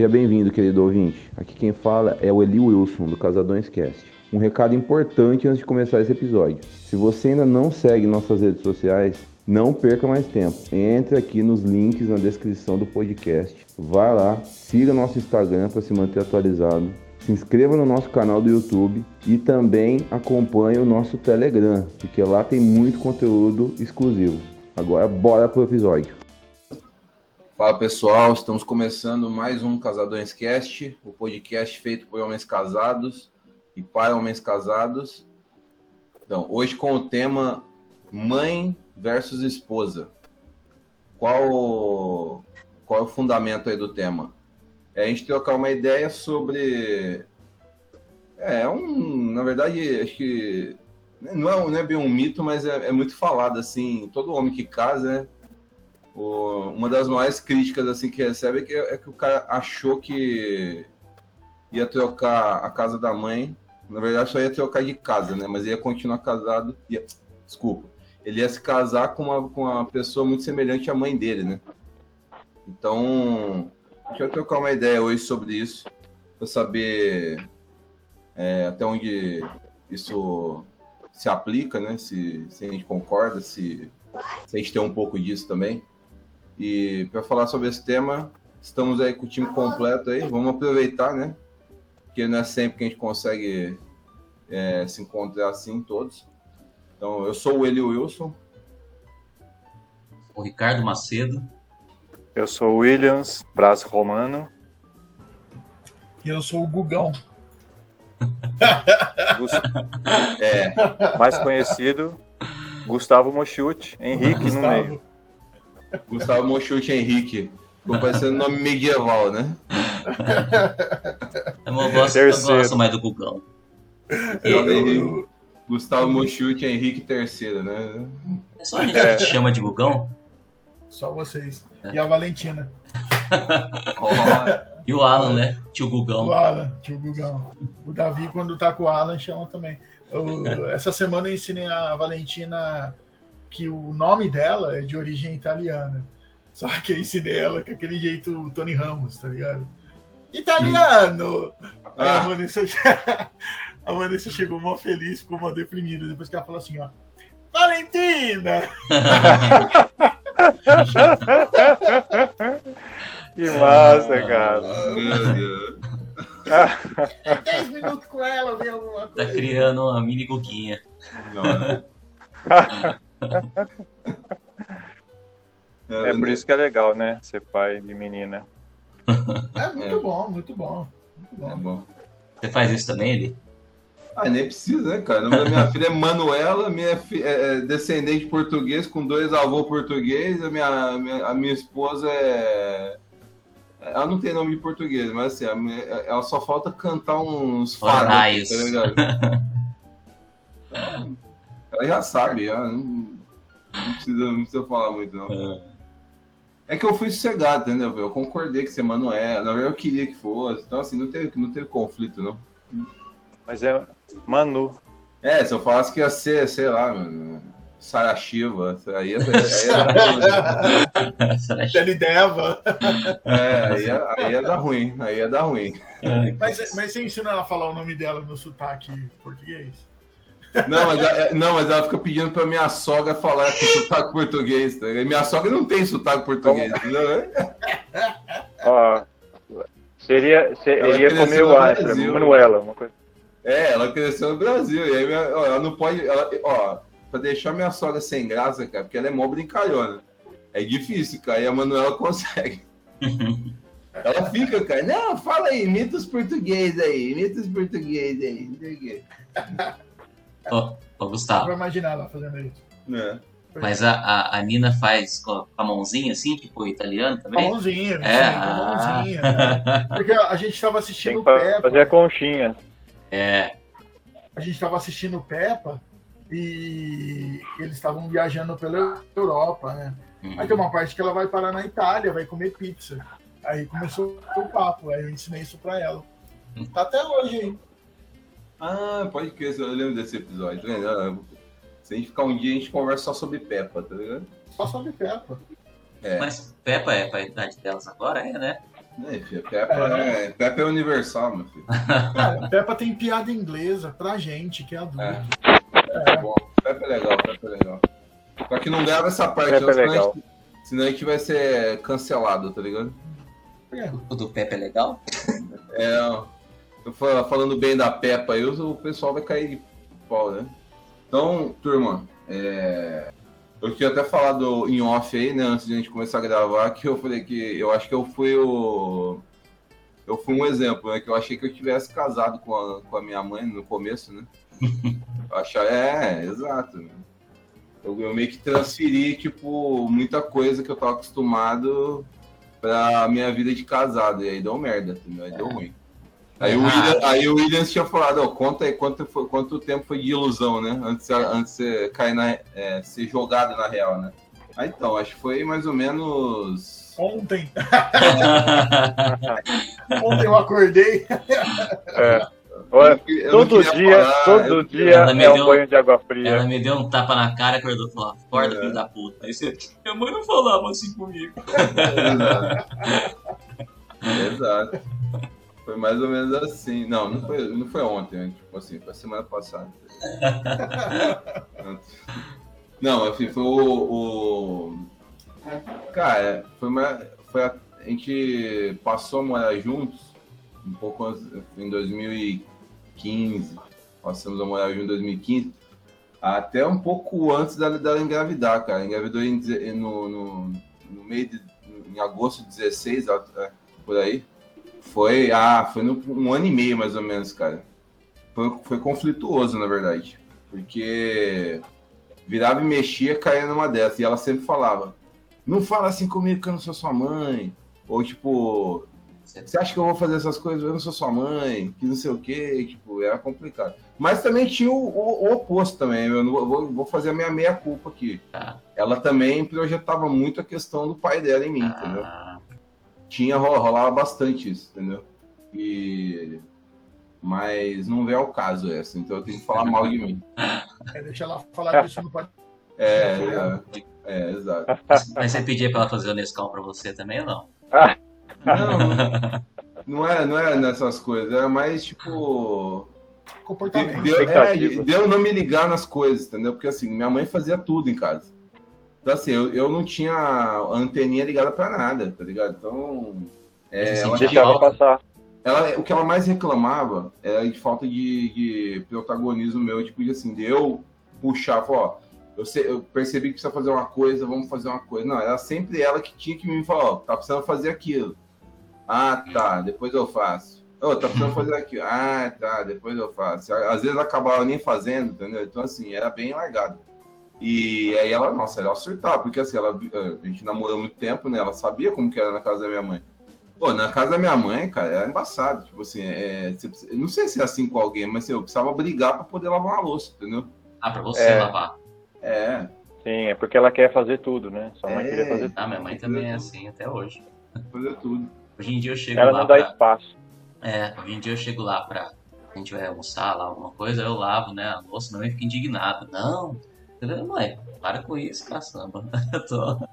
Seja bem-vindo, querido ouvinte. Aqui quem fala é o Eli Wilson, do Casadões Cast. Um recado importante antes de começar esse episódio. Se você ainda não segue nossas redes sociais, não perca mais tempo. Entre aqui nos links na descrição do podcast. Vá lá, siga nosso Instagram para se manter atualizado. Se inscreva no nosso canal do YouTube e também acompanhe o nosso Telegram, porque lá tem muito conteúdo exclusivo. Agora bora pro episódio. Fala pessoal, estamos começando mais um Casadões Cast, o podcast feito por homens casados e para homens casados. Então, hoje com o tema mãe versus esposa. Qual, qual é o fundamento aí do tema? É a gente trocar uma ideia sobre. É, um. Na verdade, acho que. Não é, não é bem um mito, mas é, é muito falado assim. Todo homem que casa, né? O, uma das maiores críticas assim que recebe é que, é que o cara achou que ia trocar a casa da mãe. Na verdade, só ia trocar de casa, né? Mas ia continuar casado. Ia, desculpa. Ele ia se casar com uma, com uma pessoa muito semelhante à mãe dele, né? Então, deixa eu trocar uma ideia hoje sobre isso, para saber é, até onde isso se aplica, né? Se, se a gente concorda, se, se a gente tem um pouco disso também. E para falar sobre esse tema, estamos aí com o time completo aí. Vamos aproveitar, né? Porque não é sempre que a gente consegue é, se encontrar assim todos. Então, eu sou o Eli Wilson. O Ricardo Macedo. Eu sou o Williams Braz Romano. E eu sou o Gugão. é. Mais conhecido, Gustavo Mochute, Henrique Gustavo. no meio. Gustavo Mochute Henrique. Ficou parecendo nome medieval, né? Eu, gosto, eu gosto mais do Gugão. Eu, Gustavo Mochute Henrique III, né? É só a gente é. que te chama de Gugão? Só vocês. É. E a Valentina. oh. E o Alan, né? Tio Gugão. O Alan, tio Gugão. O Davi, quando tá com o Alan, chama também. Eu, essa semana eu ensinei a Valentina que o nome dela é de origem italiana. Só que eu ensinei ela com aquele jeito Tony Ramos, tá ligado? Italiano! Ah. Aí a Vanessa, a Vanessa chegou mó feliz, ficou mó deprimida. Depois que ela falou assim, ó. Valentina! que massa, cara. Meu Deus. 10 minutos com ela, ver alguma coisa. Tá criando uma mini guguinha. É por isso que é legal, né? Ser pai de menina. É muito é. bom, muito bom. Muito bom. É bom. Você faz isso também, Eli? Ah, nem precisa, né, cara? O nome da minha filha é Manuela, minha fi... É, é descendente português com dois avôs portugueses. A minha, minha, a minha esposa é. Ela não tem nome de português, mas assim, minha... ela só falta cantar uns faróis, tá ligado? ela já sabe, já. Não, não, precisa, não precisa falar muito, não. É. é que eu fui sossegado, entendeu? Eu concordei que ser Manuela. Na verdade, eu queria que fosse. Então, assim, não teve, não teve conflito, não. Mas é Manu. É, se eu falasse que ia ser, sei lá, Sarashiva, aí ia, Deva. É, aí ia, aí ia dar ruim, aí ia dar ruim. Mas, mas você ensina ela a falar o nome dela no sotaque português? Não mas, ela, é, não, mas ela fica pedindo pra minha sogra falar com sotaque português. Tá? Minha sogra não tem sotaque português, entendeu? Ó, seria, seria comer o Astra, Manuela, uma coisa. É, ela cresceu no Brasil. E aí, ó, ela não pode. Ela, ó, pra deixar minha sogra sem graça, cara, porque ela é mó brincalhona. É difícil, cara. E a Manuela consegue. ela fica, cara. Não, fala aí, imita os português aí, imita os português aí. Ô, ô Gustavo. Pra imaginar ela fazendo isso. É. Mas a, a, a, Nina faz com a mãozinha assim, tipo italiano também? Com a mãozinha, é. Sim, com a mãozinha. Né? Porque a gente estava assistindo Peppa. Fazer a conchinha. É. A gente estava assistindo Peppa e eles estavam viajando pela Europa, né? Uhum. Aí tem uma parte que ela vai parar na Itália, vai comer pizza. Aí começou o papo, aí eu ensinei isso pra ela. Tá até hoje aí. Ah, pode crer, eu lembro desse episódio. Tá Se a gente ficar um dia, a gente conversa só sobre Peppa, tá ligado? Só sobre Peppa. É. Mas Peppa é pra idade delas agora, é, né? É, filho, Peppa é. Peppa é universal, meu filho. Cara, Peppa tem piada inglesa pra gente, que é adulto. É. É bom. Peppa é legal, Peppa é legal. Só que não grava essa parte, Peppa é senão, a legal. gente, senão a gente vai ser cancelado, tá ligado? É. O do Pepe é legal? É, falando bem da Peppa aí, o pessoal vai cair de pau, né? Então, turma, é, eu tinha até falado em off aí, né, antes de a gente começar a gravar, que eu falei que eu acho que eu fui o. Eu fui um exemplo, né? Que eu achei que eu tivesse casado com a, com a minha mãe no começo, né? Eu achava, é, exato. né? Eu, eu meio que transferi, tipo, muita coisa que eu tava acostumado pra minha vida de casado. E aí deu merda, entendeu? Aí deu ruim. Aí, o Ah. William, aí o Williams tinha falado, ó, conta aí quanto, foi- quanto tempo foi de ilusão, né? Antes, de- antes de você cair na, é, ser jogado na real, né? Ah, então, acho que foi mais ou menos. Ontem. Ontem eu acordei. É. Olha, Eu todo dia, falar, todo eu- dia Ela me é um deu- banho de água Ela fria. me deu um tapa na cara, acordou e falou: Acorda, É. filho da puta. Aí você, minha mãe não falava assim comigo. Exato. Exato. Foi mais ou menos assim. Não, não foi, não foi ontem, né? tipo assim, foi semana passada. Não, assim, foi o. o- Cara, foi uma. Foi a... a gente passou a morar juntos um pouco antes, em 2015. Passamos a morar juntos em 2015. Até um pouco antes dela, dela engravidar, cara. Engravidou em, no, no, no meio de. em agosto de 16, ela- é, por aí. Foi. Ah, foi no, um ano e meio mais ou menos, cara. Foi, foi conflituoso, na verdade. Porque virava e mexia, caía numa dessas. E ela sempre falava: Não fala assim comigo que eu não sou sua mãe. Ou tipo, você acha que eu vou fazer essas coisas? Eu não sou sua mãe, que não sei o quê. Tipo, era complicado. Mas também tinha o, o- o oposto também. Eu não vou- vou, fazer a minha meia-culpa aqui. Tá. Ela também projetava muito a questão do pai dela em mim, entendeu? Tinha ro- rolava bastante isso, entendeu? E mas não vem ao caso essa, então eu tenho que falar mal de mim. É, deixa ela falar disso no podcast. É, é, é, exato. mas você pedia pra ela fazer o Nescau pra você também ou não? Não, não é, não é nessas coisas, é mais tipo Comportamento. deu, é, deu não me ligar nas coisas, entendeu? Porque assim, minha mãe fazia tudo em casa. Então assim, eu, eu não tinha a anteninha ligada pra nada, tá ligado? Então, é, ela Deixava passar. ela, o que ela mais reclamava era de falta de, de protagonismo meu, tipo, de assim, de eu puxar, falar, ó, eu, sei- eu percebi que precisa fazer uma coisa, vamos fazer uma coisa. Não, era sempre ela que tinha que me falar, ó, tá precisando fazer aquilo. Ah, tá, depois eu faço. Ô, tá precisando fazer aquilo. Ah, tá, depois eu faço. Às vezes acabava nem fazendo, entendeu? Então, assim, era bem largado. E aí ela, nossa, ela surtava, porque assim, ela, a gente namorou muito tempo, né? Ela sabia como que era na casa da minha mãe. Pô, na casa da minha mãe, cara, era embaçado. Tipo assim, é, você não sei se é assim com alguém, mas assim, eu precisava brigar pra poder lavar uma louça, entendeu? Ah, pra você É. lavar. É, Sim, é porque ela quer fazer tudo, né? Sua mãe É. queria fazer tudo. Ah, minha mãe também é assim até hoje. fazer tudo. Hoje em dia eu chego Ela lá não dá pra... espaço. É, hoje em dia eu chego lá pra... A gente vai almoçar lá, alguma coisa, eu lavo, né? A louça, minha mãe fica indignada. Não, entendeu? Mãe, para com isso, caçamba. Eu tô...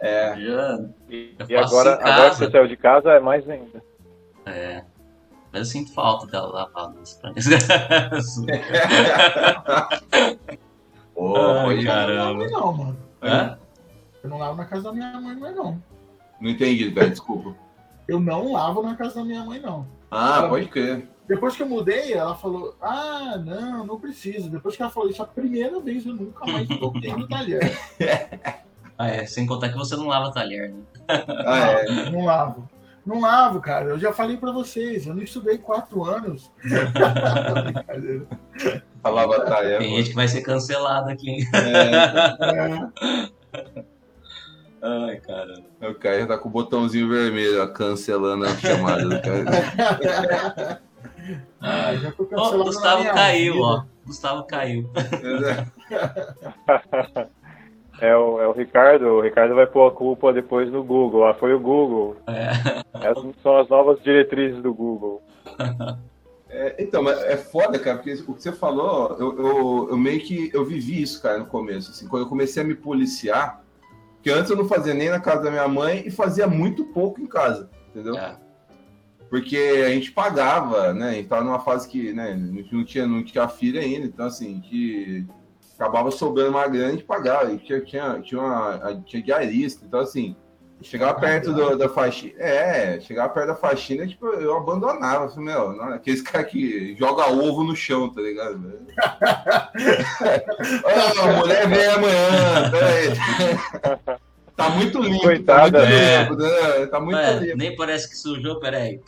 É, Já... E, Eu e agora, agora que você saiu de casa, é mais ainda. É... Mas eu sinto falta dela lavar a louça pra mim. Pô, Ai, pode- cara. Não, Caramba. não, mano. Hã? Eu não lavo na casa da minha mãe, não é não. Não entendi, velho, desculpa. Eu não lavo na casa da minha mãe, não. Ah, pode crer. Depois que eu mudei, ela falou: Ah, não, não preciso. Depois que ela falou isso a primeira vez, eu nunca mais toquei no talher. Ah, é, sem contar que você não lava talher, né? Ah, é. Não lavo. Não lavo, cara. Eu já falei pra vocês, eu não estudei quatro anos. Brincadeira. Falava tarefa. Tem gente que vai ser cancelado aqui, hein? É, Ai, caramba. o cara já tá com o botãozinho vermelho, ó, cancelando a chamada do cara. Ah, já tô Ó, cancelado o na Gustavo caiu, vida. ó. Gustavo caiu. É o, é o Ricardo. O Ricardo vai pôr a culpa depois no Google. Ah, foi o Google. É. Essas são as novas diretrizes do Google. É, então, mas é foda, cara, porque o que você falou, eu, eu, eu meio que eu vivi isso, cara, no começo. Assim, quando eu comecei a me policiar, que antes eu não fazia nem na casa da minha mãe e fazia muito pouco em casa. entendeu? É. Porque a gente pagava, né? A gente tava numa fase que, né, não tinha, não tinha filha ainda, então assim, que acabava sobrando uma grana e pagava. E tinha, tinha, tinha, uma, tinha diarista, então assim, chegava perto do, da faxina. É, chegava perto da faxina, tipo, eu abandonava. Assim, meu, não, aqueles caras que joga ovo no chão, tá ligado? ah, a mulher vem amanhã, peraí. Tá muito limpo. Coitada, tá muito né? limpo, né? Tá muito Ué, limpo. nem parece que sujou, peraí.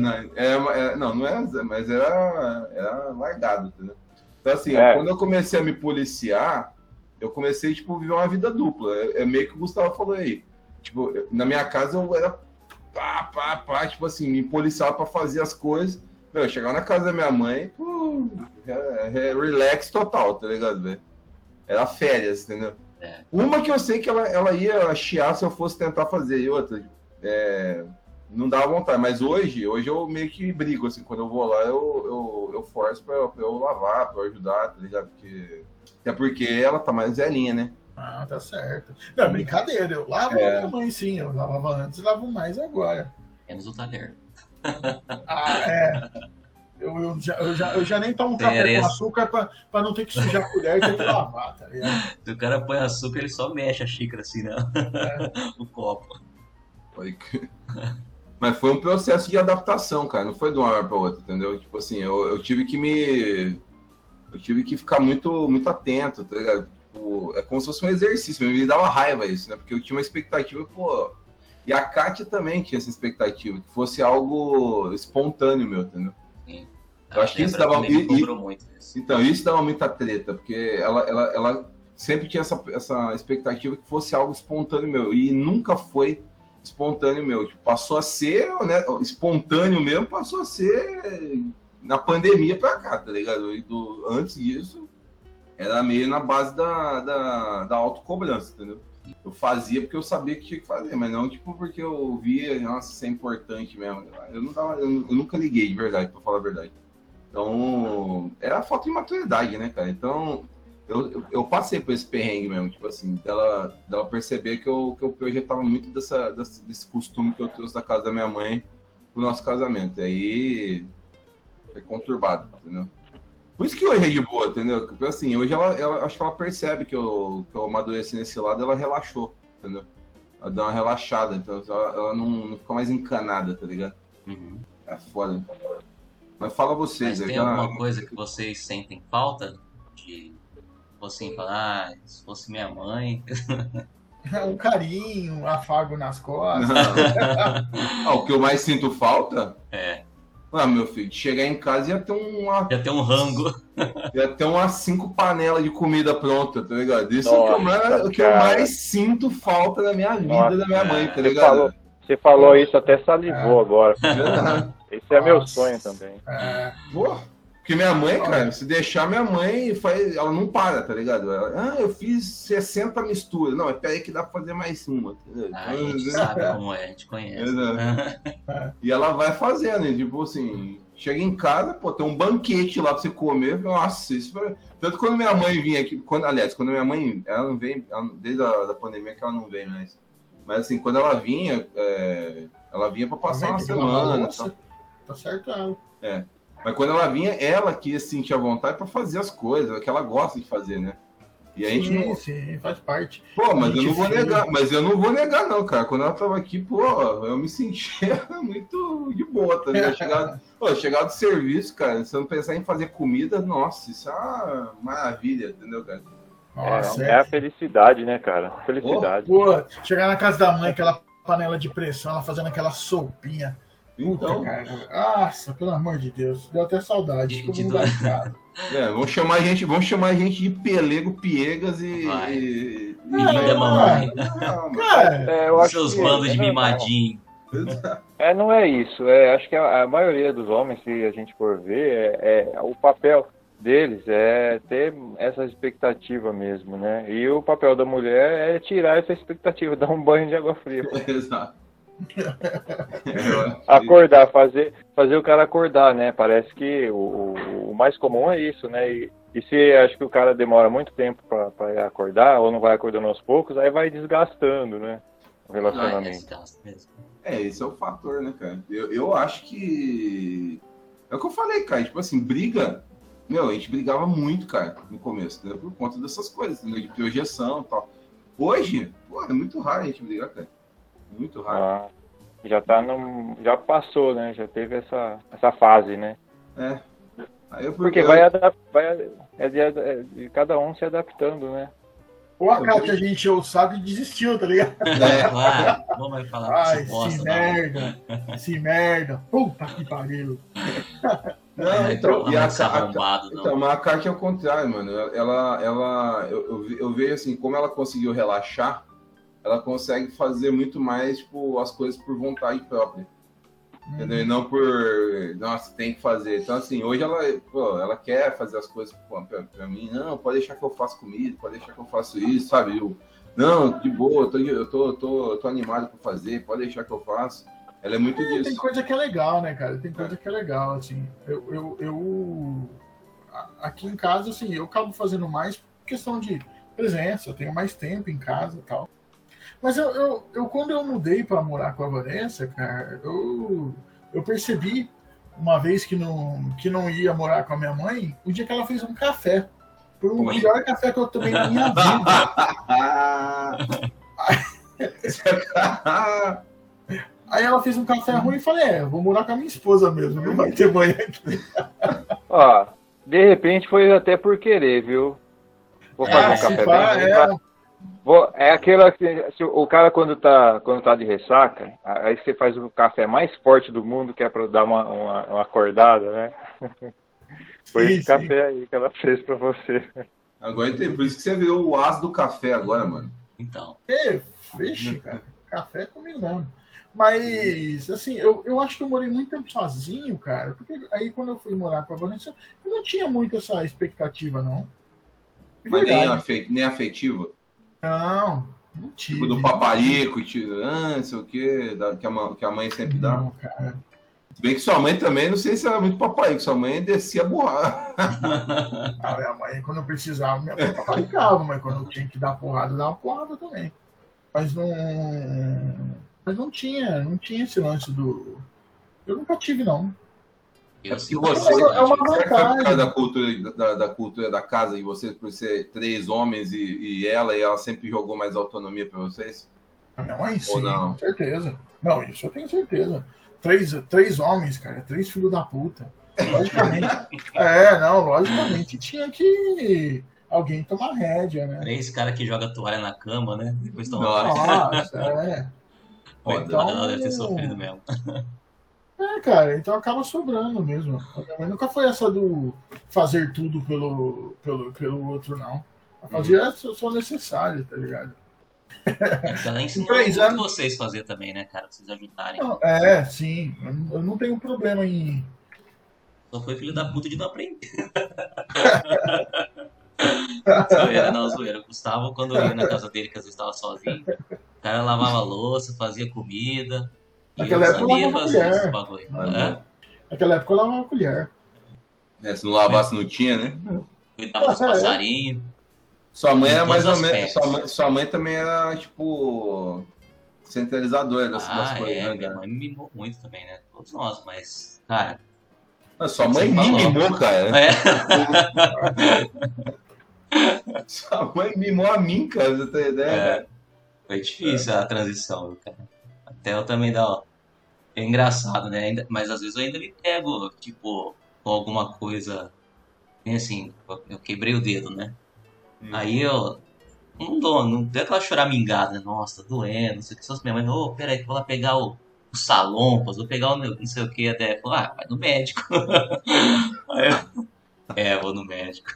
Não, é é- não, não é, mas era, era largado, entendeu? Então, assim, É. quando eu comecei a me policiar, eu comecei, tipo, a viver uma vida dupla. É, é meio que o Gustavo falou aí. Tipo, na minha casa eu era pá, pá, pá, tipo assim, me policiava pra fazer as coisas. Meu, eu chegava na casa da minha mãe, pô, é, é relax total, tá ligado, velho? Era férias, entendeu? É. Uma que eu sei que ela, ela ia chiar se eu fosse tentar fazer, e outra, é, não dava vontade. Mas hoje, hoje eu meio que brigo, assim, quando eu vou lá, eu, eu, eu forço pra, pra eu lavar, pra eu ajudar, tá ligado? Porque, até porque ela tá mais velhinha, né? Ah, tá certo. Não, brincadeira. Eu lavo É. a minha mãe, sim. Eu lavava antes e lavo mais agora. Menos o talher. Ah, é. Eu, eu, já, eu, já, eu já nem tomo Tem café areia. com açúcar pra, pra não ter que sujar a colher e ter que lavar, tá ligado? Se o cara põe açúcar, ele só mexe a xícara assim, né? o copo. Foi que- Mas foi um processo de adaptação, cara. Não foi de uma hora para outra, entendeu? Tipo assim, eu, eu tive que me. Eu tive que ficar muito, muito atento, tá ligado? Tipo, é como se fosse um exercício, me dava raiva isso, né? Porque eu tinha uma expectativa, pô. E a Kátia também tinha essa expectativa, que fosse algo espontâneo meu, entendeu? Eu acho que isso dava- muito isso. Então, isso dava muita treta, porque ela, ela, ela sempre tinha essa, essa expectativa que fosse algo espontâneo meu, e nunca foi espontâneo meu. Tipo, passou a ser, né, espontâneo mesmo, passou a ser na pandemia pra cá, tá ligado? E do, antes disso, era meio na base da, da, da autocobrança, entendeu? Eu fazia porque eu sabia que tinha que fazer, mas não tipo porque eu via, nossa, isso é importante mesmo. Eu, não eu, eu nunca liguei, de verdade, pra falar a verdade. Então, era falta de maturidade, né, cara? Então, eu, eu, eu passei por esse perrengue mesmo, tipo assim, dela, dela perceber que eu, que eu projetava muito dessa, desse costume que eu trouxe da casa da minha mãe pro nosso casamento. E aí, foi conturbado, entendeu? Por isso que hoje é de boa, entendeu? Porque assim, hoje ela, ela acho que ela percebe que eu, que eu amadureci nesse lado, ela relaxou, entendeu? Ela deu uma relaxada, então ela, ela não, não ficou mais encanada, tá ligado? Uhum. É foda. Mas fala vocês, Mas eu tem já- alguma coisa que vocês sentem falta de você falar, ah, se fosse minha mãe. Um carinho, um afago nas costas. ah, o que eu mais sinto falta? É. Ah, meu filho, de chegar em casa ia ter uma, Já tem um rango. ia ter umas cinco panelas de comida pronta, tá ligado? Isso é o que, eu Nossa, mais, o que eu mais sinto falta da minha vida, Nossa, da minha mãe, tá Você ligado? falou, você falou isso, até salivou agora. Verdade. Esse é meu Nossa. sonho também. É, Pô, porque minha mãe, cara, se deixar minha mãe, faz, ela não para, tá ligado? Ela, ah, eu fiz 60 misturas. Não, mas peraí que dá pra fazer mais uma. entendeu? Ah, a gente sabe como é, a gente conhece. Exato. E ela vai fazendo, e, tipo assim, chega em casa, pô, tem um banquete lá pra você comer. Nossa, isso foi... Tanto quando minha mãe vinha aqui, quando, aliás, quando minha mãe, ela não vem, ela- desde a da pandemia que ela não vem mais. Mas assim, quando ela vinha, é, ela vinha pra passar uma semana. tal. Tá certo ela. Mas quando ela vinha, ela que sentia vontade pra fazer as coisas, que ela gosta de fazer, né? E a gente sim, não. sim, faz parte. Pô, mas eu não vou negar, mas eu não vou negar, não, cara. Quando ela tava aqui, pô, eu me sentia muito de boa, tá ligado? Chegar, pô, chegar do serviço, cara, se eu não pensar em fazer comida, nossa, isso é uma maravilha, entendeu, cara? Nossa, é, é. é a felicidade, né, cara? Felicidade. Pô, chegar na casa da mãe, aquela panela de pressão, ela fazendo aquela sopinha. Puta, Então, cara. Nossa, pelo amor de Deus. Deu até saudade. De- de casa. é, vamos chamar a gente, vamos chamar a gente de pelego, piegas e. Vai. e- e- Linda mamãe. Não, mas- Cara, É, eu acho Seus que bandos é de mimadinho. É, não é isso. É, acho que a, a maioria dos homens, se a gente for ver, é, é- o papel deles é ter essa expectativa mesmo, né? E o papel da mulher é tirar essa expectativa, dar um banho de água fria. Exato. É, Acordar, fazer, fazer o cara acordar, né? Parece que o, o- o mais comum é isso, né? E, e se acho que o cara demora muito tempo para acordar, ou não vai acordando aos poucos, aí vai desgastando, né? o relacionamento. Ah, é, gasta mesmo. É, esse é o fator, né, cara? Eu, eu acho que. É o que eu falei, cara. Tipo assim, briga. Meu, a gente brigava muito, cara, no começo, né? Por conta dessas coisas, né? De projeção e tal. Hoje, pô, é muito raro a gente brigar, cara. Muito raro. Ah, já tá no, já passou, né? Já teve essa, essa fase, né? É. Aí eu, Porque eu- vai, adap- vai é de, é de cada um se adaptando, né? Ou a Kátia a gente encheu o saco e desistiu, tá ligado? É, Claro, não vai falar Ai, que não. merda, esse merda, puta que pariu. Não, então, não e a, vai ser a. Então, mas a Kátia é o contrário, mano. Ela, ela, eu, eu, eu vejo assim, como ela conseguiu relaxar, ela consegue fazer muito mais, tipo, as coisas por vontade própria. Entendeu? E não por, nossa, tem que fazer. Então, assim, hoje ela, pô, ela quer fazer as coisas pô, pra, pra mim. Não, pode deixar que eu faço comida, pode deixar que eu faço isso, sabe? Eu, não, de boa, eu tô, eu tô, eu tô, eu tô animado pra fazer, pode deixar que eu faço. Ela é muito É, tem disso. coisa que é legal, né, cara? Tem coisa que é legal, assim. Eu, eu, eu- aqui em casa, assim, eu acabo fazendo mais por questão de presença, eu tenho mais tempo em casa e tal. Mas eu, eu, eu quando eu mudei para morar com a Vanessa, cara, eu, eu percebi uma vez que não, que não ia morar com a minha mãe, o dia que ela fez um café. Foi o Oi? melhor café que eu tomei na minha vida. Aí ela fez um café ruim e falei, é, eu vou morar com a minha esposa mesmo, não vai ter mãe aqui. Ó, de repente foi até por querer, viu? Vou fazer É, um café bem. é, é aquela que se o cara quando tá, quando tá de ressaca, aí você faz o café mais forte do mundo, que é pra dar uma, uma, uma acordada, né? Foi Sim, esse sim. café aí que ela fez pra você. Agora tem, por isso que você virou o as do café agora, mano. Então, É, vixe, cara. Café comigo mesmo. Mas, assim, eu, eu acho que eu morei muito tempo sozinho, cara. Porque aí quando eu fui morar com a Vanessa, eu não tinha muito essa expectativa, não. Mas nem, afe, nem afetiva. Não, não tive. Tipo do paparico, tipo, ah, não sei o quê, que, a, que a mãe sempre dá. Não, cara. Se bem que sua mãe também, não sei se era muito paparico, sua mãe descia borrar. A minha mãe, quando eu precisava, minha mãe paparicava, mas quando eu tinha que dar porrada, dava porrada também. Mas não. Mas não tinha, não tinha esse lance do. Eu nunca tive, não. Eu É porque você- É uma tive. Será que foi por vantagem. causa da cultura da, da cultura da casa e vocês, por ser três homens e, e ela, e ela sempre jogou mais autonomia pra vocês? Minha mãe, sim, não? certeza. Não, isso eu tenho certeza. Três, três homens, cara, três filhos da puta. Logicamente. é, não, logicamente tinha que alguém tomar rédea, né? Três caras que jogam toalha na cama, né? Depois estão Nossa. É. Foda. Então- Ela deve ter sofrido mesmo. É, cara, então acaba sobrando mesmo. Mãe nunca foi essa do fazer tudo pelo, pelo, pelo outro, não. Fazia Uhum. só- só necessário, tá ligado? Ela ensinou Três muito anos. vocês fazer também, né, cara? Pra vocês ajudarem. Não, é, sim. Eu não- tenho problema em. Só foi filho da puta de não aprender. zoeira, não, zoeira. O Gustavo, quando eu ia na casa dele, que às vezes estava sozinho, o cara lavava louça, fazia comida. Naquela época eu lavava fazer colher. Ah, né? Naquela época eu lavava a colher. É, se não lavasse, não tinha, né? Cuidava dos É. passarinhos. Sua mãe era mais ou menos. Sua mãe, sua mãe também era, tipo, centralizadora das, das Ah, coisas, é, né, minha cara? mãe me mimou muito também, né? Todos nós, mas, cara. Ah, Sua mãe me mimou, cara. É, Sua mãe mimou a mim, cara, você tem ideia? É. foi difícil a transição, cara. Até eu também dá, ó. É engraçado, né? Mas às vezes eu ainda me pego, tipo, com alguma coisa. Bem assim, eu quebrei o dedo, né? Hum. Aí eu não dou, não deu aquela choramingada, né? Nossa, tá doendo, não sei o que. Só minha mãe, ô, peraí, vou lá pegar o, o salompas, vou pegar o meu, não sei o que. Até falou, ah, vai no médico. Aí eu, é, vou no médico.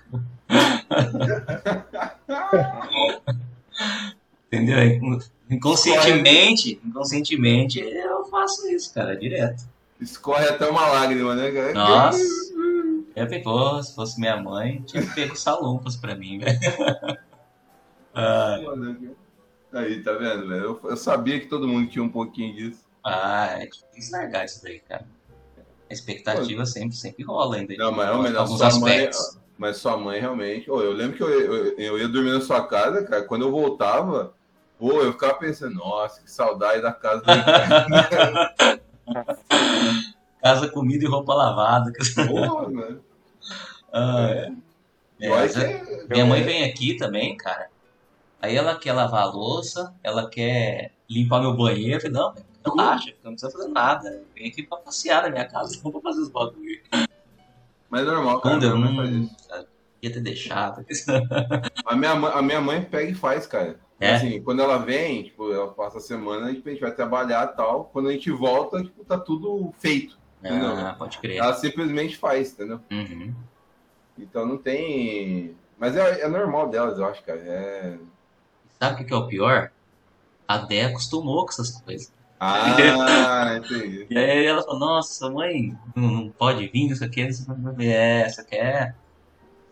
Entendeu? Incon- Inconscientemente, inconscientemente eu faço isso, cara, direto. Escorre até uma lágrima, né, cara? Nossa. Eu falei, pô, se fosse minha mãe, tinha que ter salompas pra mim, velho. Ah. Aí, tá vendo, velho? Eu, eu sabia que todo mundo tinha um pouquinho disso. Ah, é difícil largar isso daí, cara. A expectativa sempre, sempre rola ainda. Não, mas realmente, alguns sua mãe, aspectos. mas sua mãe realmente. Ô, eu lembro que eu, eu, eu ia dormir na sua casa, cara. Quando eu voltava, Pô, eu ficava pensando, nossa, que saudade da casa do. Casa, comida e roupa lavada. Porra, mano. Ah, É. é, que é- Minha mãe vem aqui também, cara. Aí ela quer lavar a louça, ela quer limpar meu banheiro. Eu falei, não, velho, relaxa, não precisa fazer nada. Vem aqui pra passear na minha casa, não pra fazer os bagulho. Mas é normal, cara. Não deu, minha não. cara, Ia ter deixado. A minha, mãe, a minha mãe pega e faz, cara. É? Assim, quando ela vem, tipo, ela passa a semana, a gente vai trabalhar e tal. Quando a gente volta, tipo, tá tudo feito. Ah, pode crer. Ela simplesmente faz, entendeu? Uhum. Então não tem. Mas é, é normal delas, eu acho, cara. É. Sabe o que é o pior? A Dé acostumou com essas coisas. Ah, entendi. E aí ela falou, nossa, mãe, não, não pode vir, isso aqui, isso aqui. É, quer.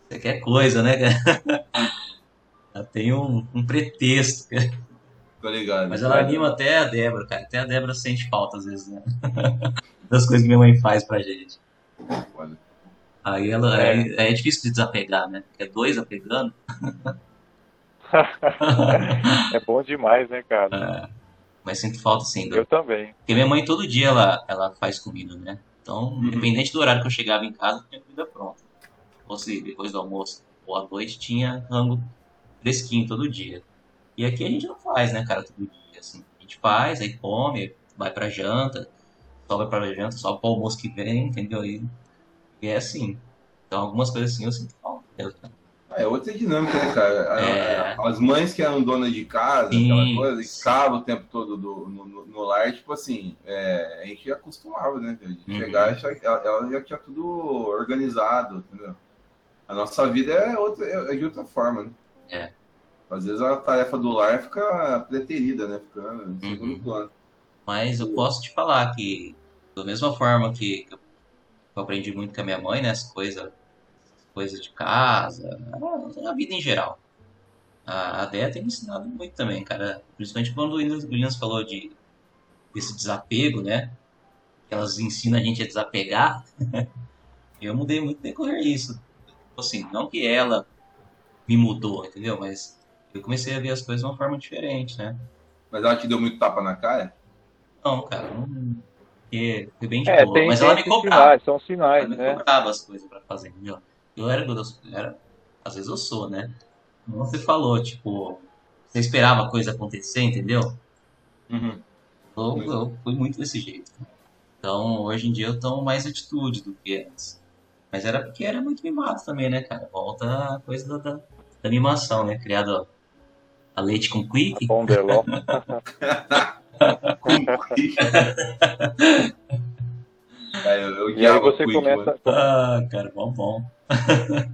Você quer coisa, né, cara? Ela tem um, um pretexto, cara. Tô ligado. Mas ela anima até a Débora, cara. Até a Débora sente falta às vezes, né? Das coisas que minha mãe faz pra gente. Foda. Aí ela. É. Aí, aí é difícil de desapegar, né? Porque é dois apegando. é bom demais, né, cara? Mas sinto falta sim. do- Eu também. Porque minha mãe todo dia ela, ela faz comida, né? Então, Uhum. independente do horário que eu chegava em casa, tinha comida pronta. Ou se depois do almoço ou à noite tinha rango fresquinho todo dia. E aqui a gente não faz, né, cara, todo dia. Assim. A gente faz, aí come, vai pra janta, sobra pra janta, só pro almoço que vem, entendeu? E, e é assim. Então algumas coisas assim eu sinto falta. Ah, É outra dinâmica, né, cara? É. As mães que eram donas de casa, Sim. aquela coisa, e ficavam o tempo todo do- no, no- no lar, tipo assim, é, a gente acostumava, né? De Uhum. chegar, e já- ela, ela já tinha tudo organizado, entendeu? A nossa vida é, outra, é de outra forma, né? É. Às vezes a tarefa do lar fica preterida, né? Fica em segundo Uhum. plano. Mas eu posso te falar que, da mesma forma que eu aprendi muito com a minha mãe, né? As coisas coisas de casa, a, vida em geral. A, a tem me ensinado muito também, cara. Principalmente quando o Williams, falou de desse desapego, né? Que elas ensinam a gente a desapegar. eu mudei muito decorrer isso. Assim, não que ela me mudou, entendeu? Mas eu comecei a ver as coisas de uma forma diferente, né? Mas ela te deu muito tapa na cara? Não, cara, não. Porque foi bem de É, boa. tem, Mas tem ela me cobrava. sinais, são Ela sinais, me né? cobrava as coisas pra fazer, entendeu? Eu era, eu era. Às vezes eu sou, né? Como você falou, tipo. Você esperava a coisa acontecer, entendeu? Uhum. Eu, eu fui muito desse jeito. Então, hoje em dia eu tomo mais atitude do que antes. Mas era porque era muito mimado também, né, cara? Volta a coisa da, da, da mimação, né? Criado a leite com quick. Eu E aí você Quick, começa. mano. Ah, cara, bom, bom.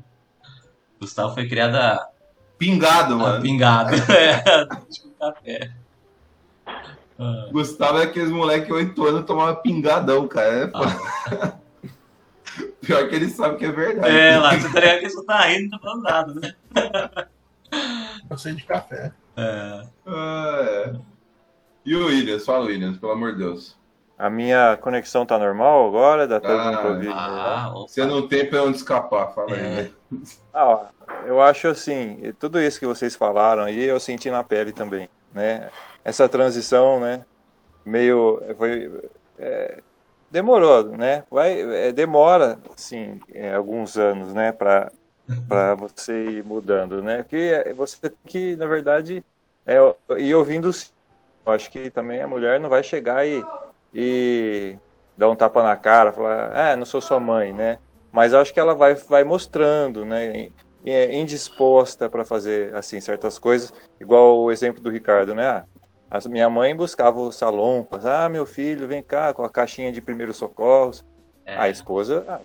Gustavo foi criado a, Pingado, a mano. pingado. É, com café. Ah, Gustavo é aqueles moleque de 8 anos tomava pingadão, cara. É foda. Pior que ele sabe que é verdade. É, lá, você tá ligado que você tá rindo, não tá falando nada, né? Eu sei de café. É, Ah, é. E o Williams? Fala, Williams, pelo amor de Deus. A minha conexão tá normal agora? Dá todo Ah, ah, opa. Você não tem pra onde escapar, fala aí. É. né? Ah, ó, eu acho assim, tudo isso que vocês falaram aí eu senti na pele também, né? Essa transição, né? Meio, foi, é, demorou, né? Vai, é, demora, assim, é, alguns anos, né? Para para você ir mudando, né? Que você tem que, na verdade, é, ir ouvindo. Eu acho que também a mulher não vai chegar e, e dar um tapa na cara, falar, ah, não sou sua mãe, né? Mas acho que ela vai, vai mostrando, né? é indisposta para fazer assim certas coisas, igual o exemplo do Ricardo, né? Ah, minha mãe buscava os salompas, ah, meu filho, vem cá com a caixinha de primeiros socorros. É. A esposa ah,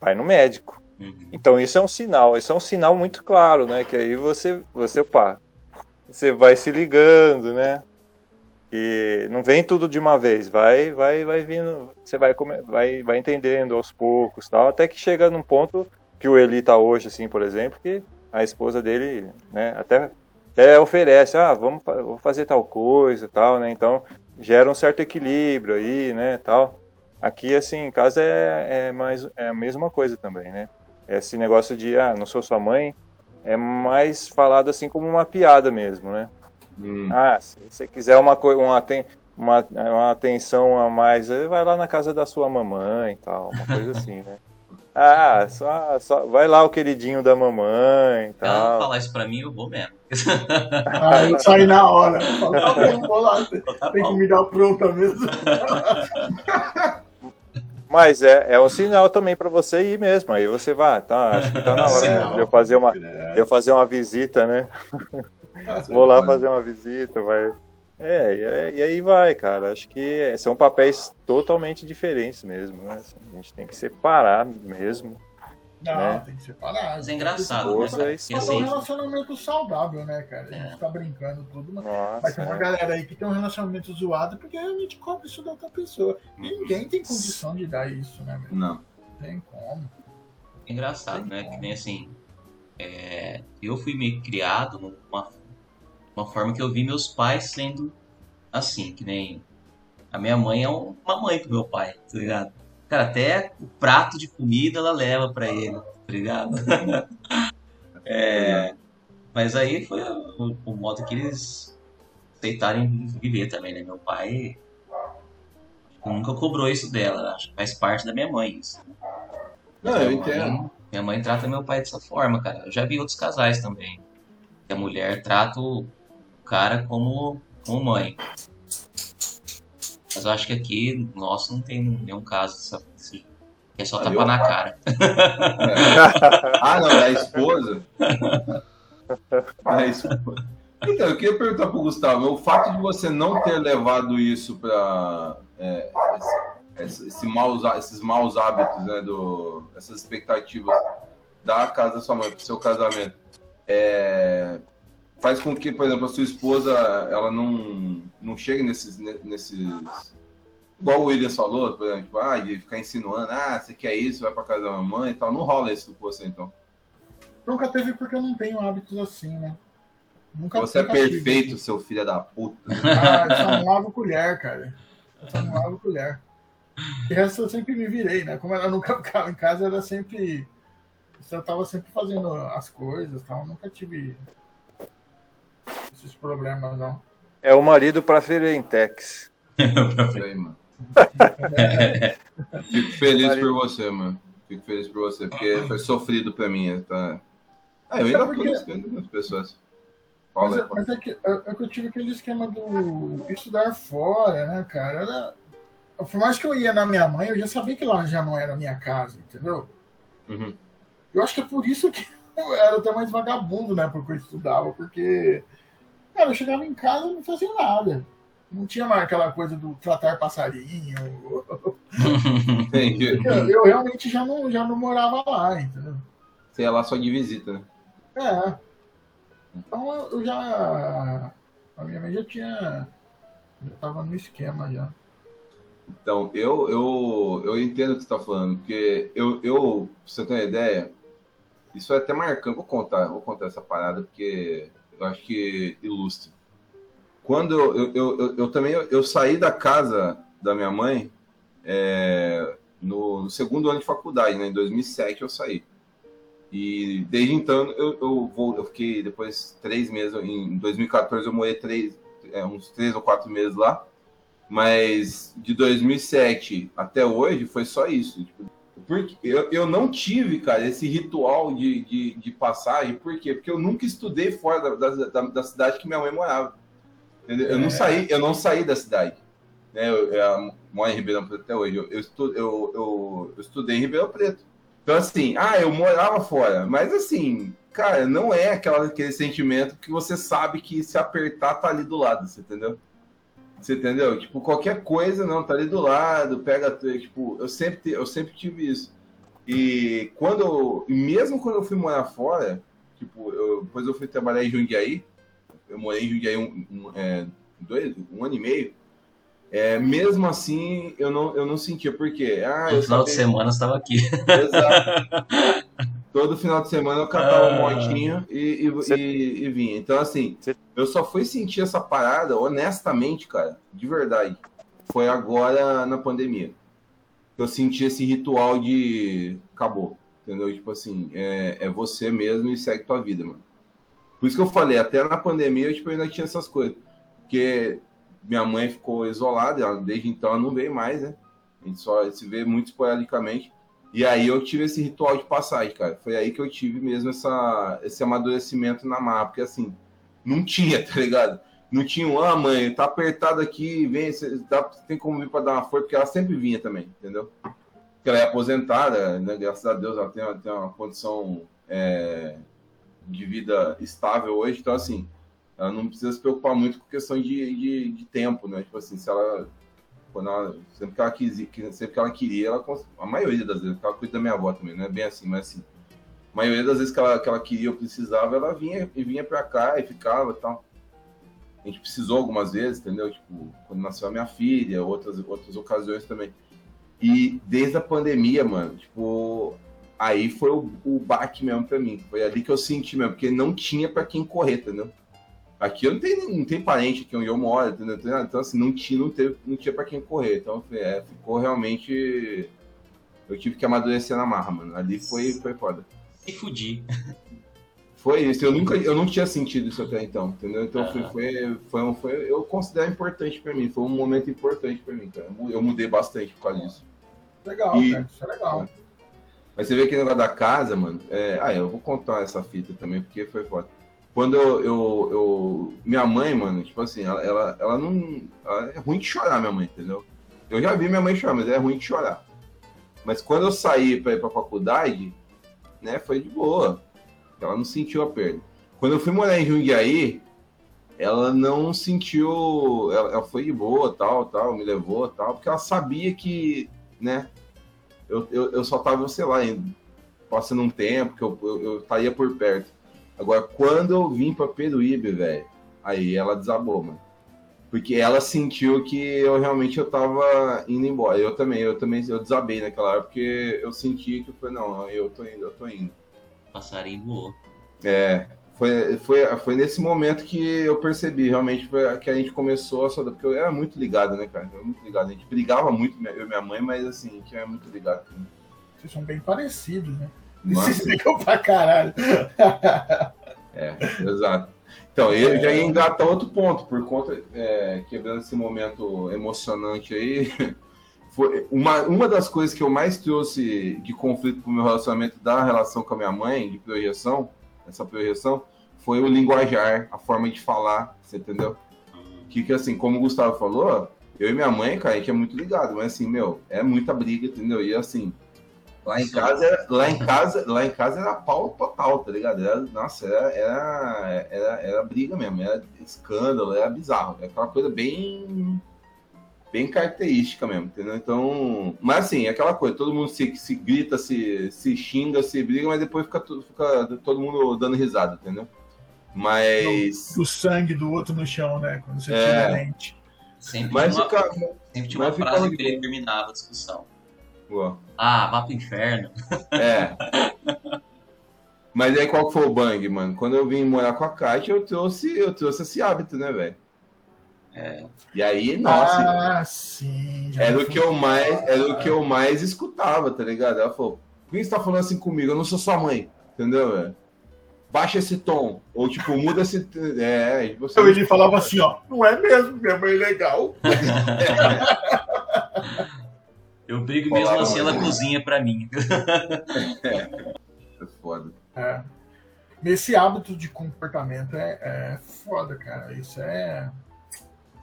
vai no médico. Uhum. Então isso é um sinal, isso é um sinal muito claro, né? Que aí você, você, pá, você vai se ligando, né? E não vem tudo de uma vez, vai, vai, vai vindo, você vai, vai, vai entendendo aos poucos, tal, até que chega num ponto que o Eli tá hoje, assim, por exemplo, que a esposa dele, né? Até, até oferece, ah, vamos, vou fazer tal coisa, tal, né? Então gera um certo equilíbrio aí, né? Tal. Aqui, assim, em casa é, é mais é a mesma coisa também, né? Esse negócio de, ah, não sou sua mãe, é mais falado assim como uma piada mesmo, né? Hum. Ah, se você quiser uma, uma, uma, uma atenção a mais, vai lá na casa da sua mamãe e tal, uma coisa assim, né? Ah, só, só vai lá o queridinho da mamãe e ela tal. falar isso pra mim, eu vou mesmo. Aí saí na hora. Falei, tá bom, vou lá. Tá Tem bom. comida pronta mesmo. Mas é, é um sinal também pra você ir mesmo. Aí você vai, tá? Acho que tá na hora Sinal. de eu fazer uma, É, eu fazer uma visita, né? Vou lá fazer uma visita, vai. É, e aí- e aí vai, cara. Acho que são papéis totalmente diferentes mesmo, né? A gente tem que separar mesmo. Não, né? tem que separar. Mas é engraçado, né? Porque Mas é um assim, relacionamento saudável, né, cara? A É. gente tá brincando tudo, mas Nossa, mas tem uma é. galera aí que tem um relacionamento zoado porque realmente cobra isso da outra pessoa. Ninguém tem condição de dar isso, né, meu? Não. Não tem como. é engraçado, né? Que nem assim. é, eu fui meio criado numa uma forma que eu vi meus pais sendo assim, que nem. A minha mãe é um- uma mãe pro meu pai, tá ligado? Cara, até o prato de comida ela leva pra ele, tá ligado? É, mas aí foi o, o modo que eles aceitarem viver também, né? Meu pai nunca cobrou isso dela, acho que faz parte da minha mãe isso. Não, eu entendo. mãe- Minha mãe trata meu pai dessa forma, cara. Eu já vi outros casais também. Que a mulher trata o cara como, como mãe. Mas eu acho que aqui, nosso, não tem nenhum caso dessa, desse- é só Ah, tapa na cara. Ah, não, da esposa. Da esposa. Então, eu queria perguntar pro Gustavo, o fato de você não ter levado isso para esse, esse maus esses maus hábitos, né, do, essas expectativas da casa da sua mãe, pro seu casamento, é, faz com que, por exemplo, a sua esposa, ela não, não chegue nesses, nesses, igual o Williams falou, por exemplo, ah, de ficar insinuando, ah, você quer isso, vai pra casa da mamãe e tal, não rola isso com você, então. Nunca teve porque eu não tenho hábitos assim, né? Nunca, Você é nunca tive. perfeito, seu filho da puta. Ah, eu só não lavo colher, cara. Eu só não lavo colher. E resto eu sempre me virei, né? Como ela nunca ficava em casa, ela sempre. Eu tava sempre fazendo as coisas tal. Eu nunca tive esses problemas, não. É o marido pra Ferentex. Isso aí, mano. Fico feliz por você, mano. Fico feliz por você, porque foi sofrido pra mim. Tá? Ah, eu ainda É buscando as pessoas. Mas, é- mas é, que, é, é que eu tive aquele esquema do estudar fora, né, cara? Era, por mais que eu ia na minha mãe, eu já sabia que lá já não era a minha casa, entendeu? Uhum. Eu acho que é por isso que eu era até mais vagabundo, né? Porque eu estudava, porque, cara, eu chegava em casa e não fazia nada. Não tinha mais aquela coisa do tratar passarinho. Entendi. Eu, eu realmente já não, já não morava lá, entendeu? Você ia lá só de visita, né? É. Então eu já. A minha mãe já tinha. Já tava no esquema já. Então, eu, eu, eu entendo o que você está falando, porque eu, eu, pra você ter uma ideia, isso é até marcante. Vou contar, vou contar essa parada, porque eu acho que ilustra. Quando eu, eu, eu, eu, também eu saí da casa da minha mãe é, no, no segundo ano de faculdade, né? Em 2007 eu saí. E desde então eu, eu, vou, eu fiquei depois três meses, em 2014 eu morei três, é, uns três ou quatro meses lá. Mas de 2007 até hoje foi só isso. Tipo, porque eu, eu não tive, cara, esse ritual de, de, de passagem. Por quê? Porque eu nunca estudei fora da, da, da, da cidade que minha mãe morava. Entendeu? Eu, não É. saí, eu não saí da cidade. Né? Eu, eu moro em Ribeirão Preto até hoje. Eu, eu, eu, eu, eu estudei em Ribeirão Preto. Então, assim, ah, eu morava fora. Mas, assim, cara, não é aquela, aquele sentimento que você sabe que se apertar tá ali do lado, você entendeu? Você entendeu? Tipo, qualquer coisa, não, tá ali do lado, pega. Tipo, eu sempre, eu sempre tive isso. E quando mesmo quando eu fui morar fora, tipo, eu, depois eu fui trabalhar em Jundiaí, eu morei em Jundiaí um, um, é, dois, um ano e meio. É, mesmo assim, eu não, eu não sentia, por quê? Ah, No final de semana estava aqui. Exato. Todo final de semana eu catava um Ah. motinho e, e, Você- e- e vinha. Então, assim, Você- eu só fui sentir essa parada, honestamente, cara, de verdade. Foi agora na pandemia. Eu senti esse ritual de acabou. Entendeu? Tipo assim, é, é você mesmo e segue tua vida, mano. Por isso que eu falei, até na pandemia eu tipo, ainda tinha essas coisas. Porque minha mãe ficou isolada, ela, desde então ela não veio mais, né? A gente só se vê muito esporadicamente. E aí eu tive esse ritual de passagem, cara. Foi aí que eu tive mesmo essa, esse amadurecimento na marra, porque assim, não tinha, tá ligado? Não tinha um, ah, mãe, tá apertado aqui, vem, você dá, tem como vir para dar uma força, porque ela sempre vinha também, entendeu? Porque ela é aposentada, né? Graças a Deus ela tem, tem uma condição é, de vida estável hoje, então assim, ela não precisa se preocupar muito com questão de, de, de tempo, né? Tipo assim, se ela quando ela, sempre que ela quis, sempre que ela queria, ela, a maioria das vezes, ela cuida da minha avó também, não é bem assim, mas assim, a maioria das vezes que ela, que ela queria ou precisava, ela vinha e vinha para cá e ficava e tal. A gente precisou algumas vezes, entendeu? Tipo, quando nasceu a minha filha, outras, outras ocasiões também. E desde a pandemia, mano, tipo, aí foi o, o baque mesmo para mim. Foi ali que eu senti mesmo, porque não tinha para quem correr, entendeu? Aqui eu não tenho, não tem parente aqui onde eu moro, entendeu? Então, assim, não tinha, não teve, não tinha para quem correr. Então, é, ficou realmente. Eu tive que amadurecer na marra, mano. Ali foi, foi foda. E fudi. Foi isso. Eu nunca, eu não tinha sentido isso até então, entendeu? Então, uhum. foi, foi, foi, eu considero importante para mim. Foi um momento importante para mim, cara. Eu mudei bastante por causa disso. Legal, e, cara. Isso é legal. Mas você vê que negócio da casa, mano. É... Ah, eu vou contar essa fita também, porque foi foda. Quando eu, eu, eu, Minha mãe, mano, tipo assim, ela, ela, ela não. Ela é ruim de chorar, minha mãe, entendeu? Eu já vi minha mãe chorar, mas é ruim de chorar. Mas quando eu saí para ir pra faculdade, né, foi de boa. Ela não sentiu a perda. Quando eu fui morar em Jundiaí, ela não sentiu. Ela, ela foi de boa, tal, tal, me levou, tal, porque ela sabia que, né, eu, eu, eu só tava, sei lá, passando um tempo, que eu, eu, eu estaria por perto. Agora, quando eu vim pra Peruíbe, velho, aí ela desabou, mano. Porque ela sentiu que eu realmente eu tava indo embora. Eu também, eu também eu desabei naquela hora, porque eu senti que foi, não, eu tô indo, eu tô indo. Passarinho voou. É, foi, foi, foi nesse momento que eu percebi, realmente, foi que a gente começou a só porque eu era muito ligado, né, cara? Eu era muito ligado. A gente brigava muito, eu e minha mãe, mas assim, a gente era muito ligado. Vocês são bem parecidos, né? Ligam pra caralho. é, exato. Então, eu já ia engatar outro ponto, por conta, é, quebrando esse momento emocionante aí, foi uma, uma das coisas que eu mais trouxe de conflito pro meu relacionamento da relação com a minha mãe, de projeção, essa projeção, foi o linguajar, a forma de falar, você entendeu? Que, que assim, como o Gustavo falou, eu e minha mãe, cara, a gente é muito ligado, mas assim, meu, é muita briga, entendeu? E assim, Lá em casa, era, lá em casa, lá em casa era pau total, tá ligado? Era, nossa, era, era, era, era briga mesmo, era escândalo, era bizarro, era aquela coisa bem bem característica mesmo, entendeu? Então, mas assim, aquela coisa, todo mundo se, se grita, se, se xinga, se briga, mas depois fica, fica todo mundo dando risada, entendeu? Mas. O, sangue do outro no chão, né? Quando você é... tira a lente. Sempre mas tinha uma, fica, sempre tinha uma frase que ele terminava a discussão. Ah, vá pro inferno. É. Mas aí qual foi o bang, mano? Quando eu vim morar com a Kátia, eu trouxe, eu trouxe esse hábito, né, velho? É. E aí, nossa. Ah, sim. Era o que eu mais, era o que eu mais escutava, tá ligado? Ela falou: "Por que você tá falando assim comigo? Eu não sou sua mãe". Entendeu, velho? Baixa esse tom. Ou, tipo, muda esse. É, você. Então ele falava assim, ó, não é mesmo, minha mãe é legal. Eu brigo mesmo assim, ela cozinha pra mim. é, é foda. É. Nesse hábito de comportamento é, é foda, cara. Isso é.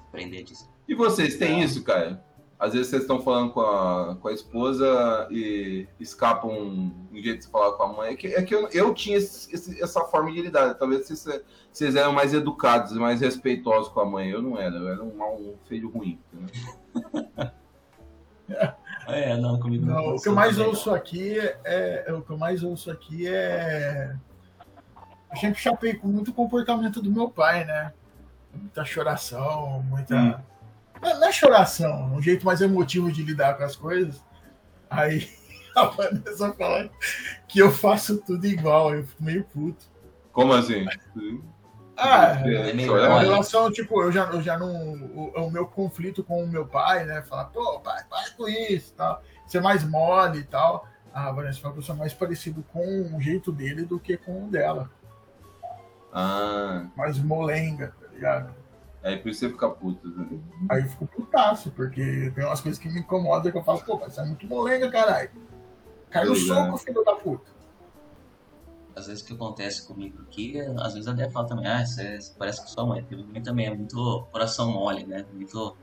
Aprender disso. E vocês têm é. isso, cara? Às vezes vocês estão falando com a, com a esposa e escapam um, um jeito de falar com a mãe. É que, é que eu, eu tinha esse, esse, essa forma de lidar. Talvez vocês, vocês eram mais educados, mais respeitosos com a mãe. Eu não era, eu era um, um filho ruim. É, não, comigo não. não o que eu mais ouço aqui é, é, o que eu mais ouço aqui é eu sempre chapei com muito comportamento do meu pai, né? Muita choração, muita hum. não, é choração, um jeito mais emotivo de lidar com as coisas. Aí a Vanessa fala que eu faço tudo igual, eu fico meio puto. Como assim? Ah, é, é, é relação, tipo, eu já, eu já não. O, o, meu conflito com o meu pai, né? Falar, pô, pai, para com isso tal. Ser mais mole e tal. A Vanessa falou que eu sou mais parecido com o jeito dele do que com o dela. Ah, mais molenga, tá ligado? aí por isso você fica puto. Né? Aí eu fico putaço, porque tem umas coisas que me incomodam que eu falo, pô, mas você é muito molenga, caralho. Cai no Obrigado. soco, filho da puta. Às vezes o que acontece comigo aqui, às vezes a Débora fala também, ah, você você parece com sua mãe, porque minha mãe também é muito coração mole, né? Muito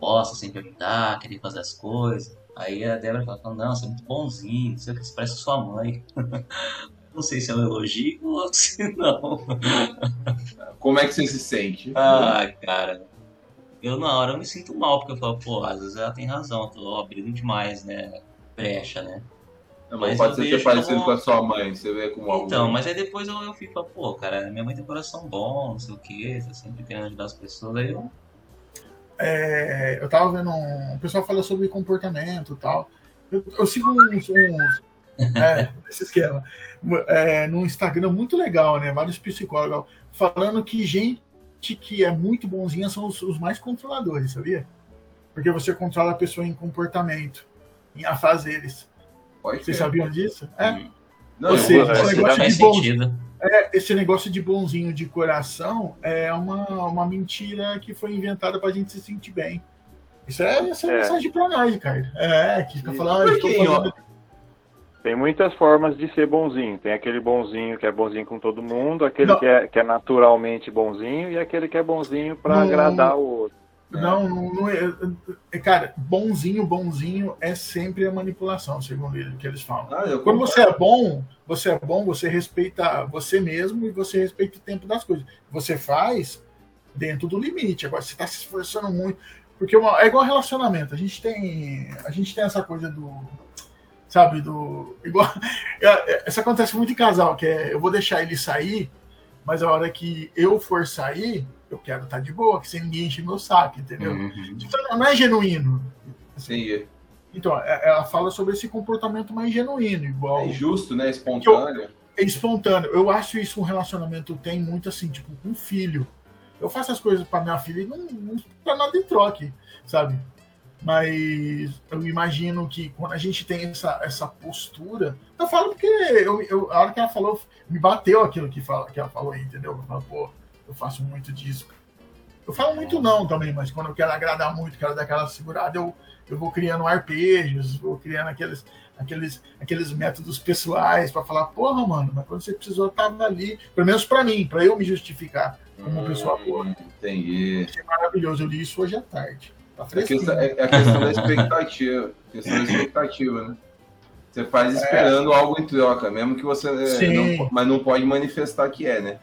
posta, sempre ajudar, querer fazer as coisas. Aí a Débora fala, não, você é muito bonzinho, não sei o que, você parece com sua mãe. Não sei se é um elogio ou se não. Como é que você se sente? Ah, cara. Eu na hora eu me sinto mal, porque eu falo, pô, às vezes ela tem razão, eu tô abrindo demais, né? Brecha, né? Não, mas pode ser parecido como- com a sua mãe, você vê como algo. Então, mas aí depois eu, eu fico, falo, pô, cara, minha mãe tem coração bom, não sei o que, tá sempre querendo ajudar as pessoas, aí eu. É, eu tava vendo um. O pessoal fala sobre comportamento e tal. Eu, eu sigo uns. uns é, esse esquema. É, no Instagram muito legal, né? Vários psicólogos falando que gente que é muito bonzinha são os, os mais controladores, sabia? Porque você controla a pessoa em comportamento, em afazeres. Pode Vocês ser. sabiam disso? É. Hum, Não, Ou seja, esse é, negócio de sentido. É, esse negócio de bonzinho de coração é uma, uma mentira que foi inventada pra gente se sentir bem. Isso é, essa é, É. mensagem pra nós, cara. É, que fica falando, ah, fazendo... Tem muitas formas de ser bonzinho. Tem aquele bonzinho que é bonzinho com todo mundo, aquele que é, que é naturalmente bonzinho e aquele que é bonzinho pra Não. agradar o outro. Não, não, não é, é- Cara, bonzinho, bonzinho é sempre a manipulação, segundo ele, que eles falam. Ah, Quando você é bom, você é bom, você respeita você mesmo e você respeita o tempo das coisas. Você faz dentro do limite. Agora, você está se esforçando muito. Porque uma- é igual relacionamento. A gente tem. A gente tem essa coisa do. Sabe, do. Igual. é- Isso acontece muito em casal, que é eu vou deixar ele sair, mas a hora que eu for sair, eu quero estar de boa, que sem ninguém encher meu saco, entendeu? Uhum. Então não é genuíno. Sim, Então, é- ela fala sobre esse comportamento mais genuíno, igual é justo, né? Espontâneo. é espontâneo. Eu acho isso um relacionamento tem muito assim, tipo, um filho. Eu faço as coisas para minha filha e não, não nada em troque, sabe? Mas eu imagino que quando a gente tem essa, essa postura. Eu falo porque eu, eu- a hora que ela falou, me bateu aquilo que, fala, que ela falou aí, entendeu? Eu falo, pô, eu faço muito disso. Eu falo muito não também, mas quando eu quero agradar muito, quero dar aquela segurada, eu, eu vou criando arpejos, vou criando aqueles, aqueles, aqueles métodos pessoais para falar, porra, mano, mas quando você precisou, eu tava ali. Pelo menos para mim, para eu me justificar como pessoa boa. Hum, Entendi. Achei maravilhoso. Eu li isso hoje à tarde. Tá É a fresquinho. questão, é é a questão da expectativa. A questão da expectativa, né? Você faz esperando algo em troca, mesmo que você. é, Sim. não- mas não pode manifestar que é, né?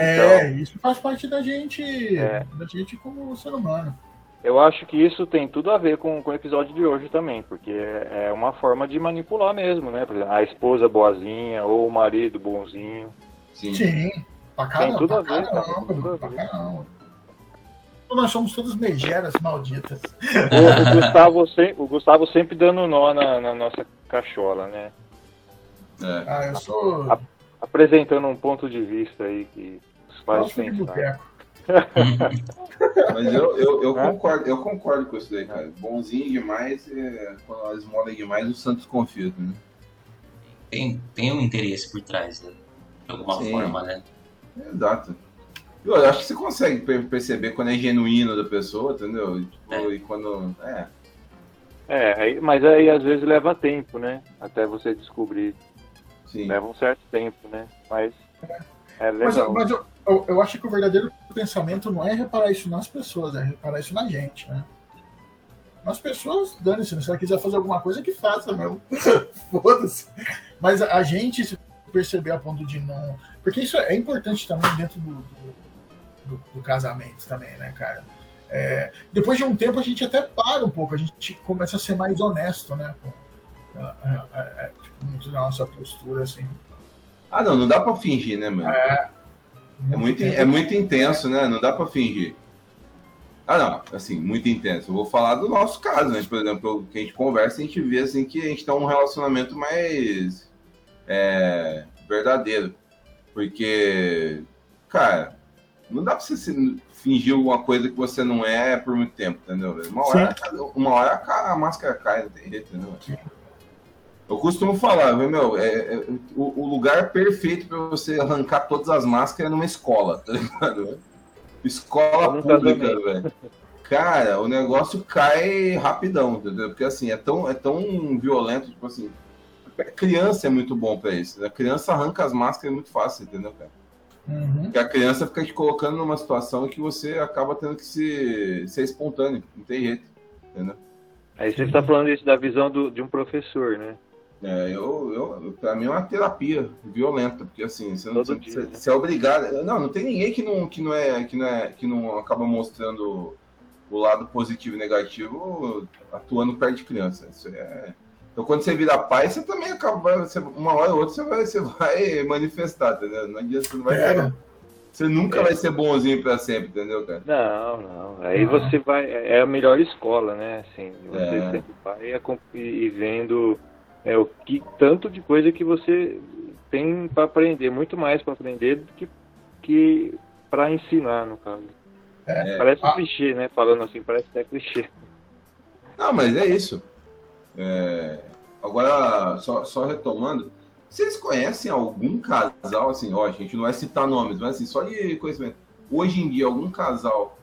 É, isso faz parte da gente, É. da gente como ser humano. Eu acho que isso tem tudo a ver com, com o episódio de hoje também, porque é é uma forma de manipular mesmo, né? Por exemplo, a esposa boazinha ou o marido bonzinho. Sim. Sim, pra caramba, tudo a pra ver, cara, caramba, tem tudo a pra ver. caramba. Nós somos todos megeras malditas. O, o Gustavo, sem- o Gustavo sempre dando nó na, na nossa cachola, né? É. Ah, eu sou A- Apresentando um ponto de vista aí que faz gosto de pensar. Mas eu, eu, eu, É? concordo, eu concordo com isso daí, cara. Bonzinho demais, é, quando elas esmola demais, o Santos confia, né? Tem, tem um interesse por trás, né? De alguma Sim. forma, né? Exato. Eu acho que você consegue per- perceber quando é genuíno da pessoa, entendeu? Tipo, É. E quando. É, É, mas aí às vezes leva tempo, né? Até você descobrir. Sim. Leva um certo tempo, né? Mas é Mas, legal. mas eu, eu, eu acho que o verdadeiro pensamento não é reparar isso nas pessoas, é reparar isso na gente, né? Nas pessoas, dane-se, se ela quiser fazer alguma coisa, que faça mesmo. Foda-se. Mas a, a gente se perceber a ponto de não. Porque isso é importante também dentro do, do, do- do casamento também, né, cara? É, depois de um tempo a gente até para um pouco, a gente começa a ser mais honesto, né? Muito da nossa postura, assim. Ah, não, não dá pra fingir, né, mano? É, É muito, é muito intenso, né? Não dá pra fingir. Ah, não, assim, muito intenso. Eu vou falar do nosso caso, né? Por exemplo, que a gente conversa e a gente vê assim que a gente tá um relacionamento mais é, verdadeiro. Porque, cara, não dá pra você se- fingir alguma coisa que você não é por muito tempo, entendeu? Uma hora, uma hora a, a máscara cai, não tem jeito, entendeu? Eu costumo falar, meu, é, é o, o, lugar perfeito para você arrancar todas as máscaras é numa escola, tá ligado? Escola pública, velho. Cara, o negócio cai rapidão, entendeu? Porque assim, é tão, é tão violento, tipo assim. A criança é muito bom para isso. Né? A criança arranca as máscaras muito fácil, entendeu, cara? Uhum. Porque a criança fica te colocando numa situação que você acaba tendo que se, ser espontâneo, não tem jeito, entendeu? Aí você está falando isso da visão do, de um professor, né? É, eu, eu, pra mim é uma terapia violenta, porque assim, você, não, você, dia, né? você, é obrigado. Não, não tem ninguém que não, que não é, que não é, que não acaba mostrando o lado positivo e negativo atuando perto de criança. Isso é. Então, quando você vira pai, você também acaba. Você, uma hora ou outra você vai, você vai manifestar, entendeu? Não adianta, você não vai. É. Você nunca é. vai ser bonzinho para sempre, entendeu, cara? Não, não. Aí você vai. É a melhor escola, né? Assim, você é. sempre vai e vendo é, o que, tanto de coisa que você tem para aprender, muito mais para aprender do que, que para ensinar, no caso. É, parece um clichê, né? Falando assim, parece até clichê. Não, mas é isso. É... Agora, só, só retomando, vocês conhecem algum casal, assim, ó, a gente não vai citar nomes, mas assim, só de conhecimento. Hoje em dia, algum casal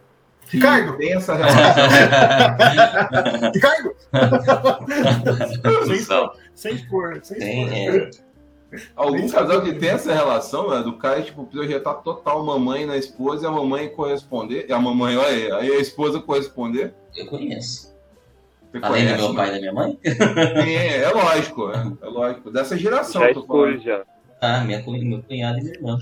Ricardo. tem essa relação. Ricardo! sem, sem cor, sem tem, é. Algum casal que tem essa relação, né, do cara, tipo, projetar total mamãe na esposa e a mamãe corresponder, e a mamãe, olha aí, aí a esposa corresponder? Eu conheço. Você Além conhece, do meu pai e da minha mãe? É, é lógico, é, é, lógico. Dessa geração, já tô falando. Já. Ah, minha, meu cunhado e minha irmã.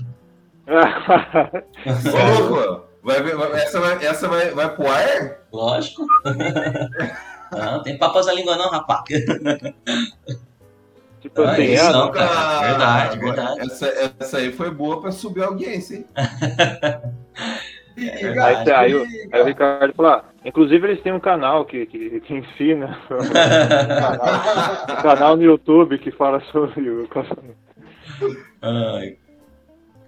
Ô, louco, vai, vai, essa, vai, essa vai, vai pro ar? Lógico. não, tem papas na língua não, rapaz. Tipo ah, assim, não, cara. Verdade, verdade. Essa, essa aí foi boa pra subir a audiência, hein? É aí, aí, o, aí, o Ricardo falou: ah, inclusive eles têm um canal que, que, que ensina, um canal no YouTube que fala sobre o Ai.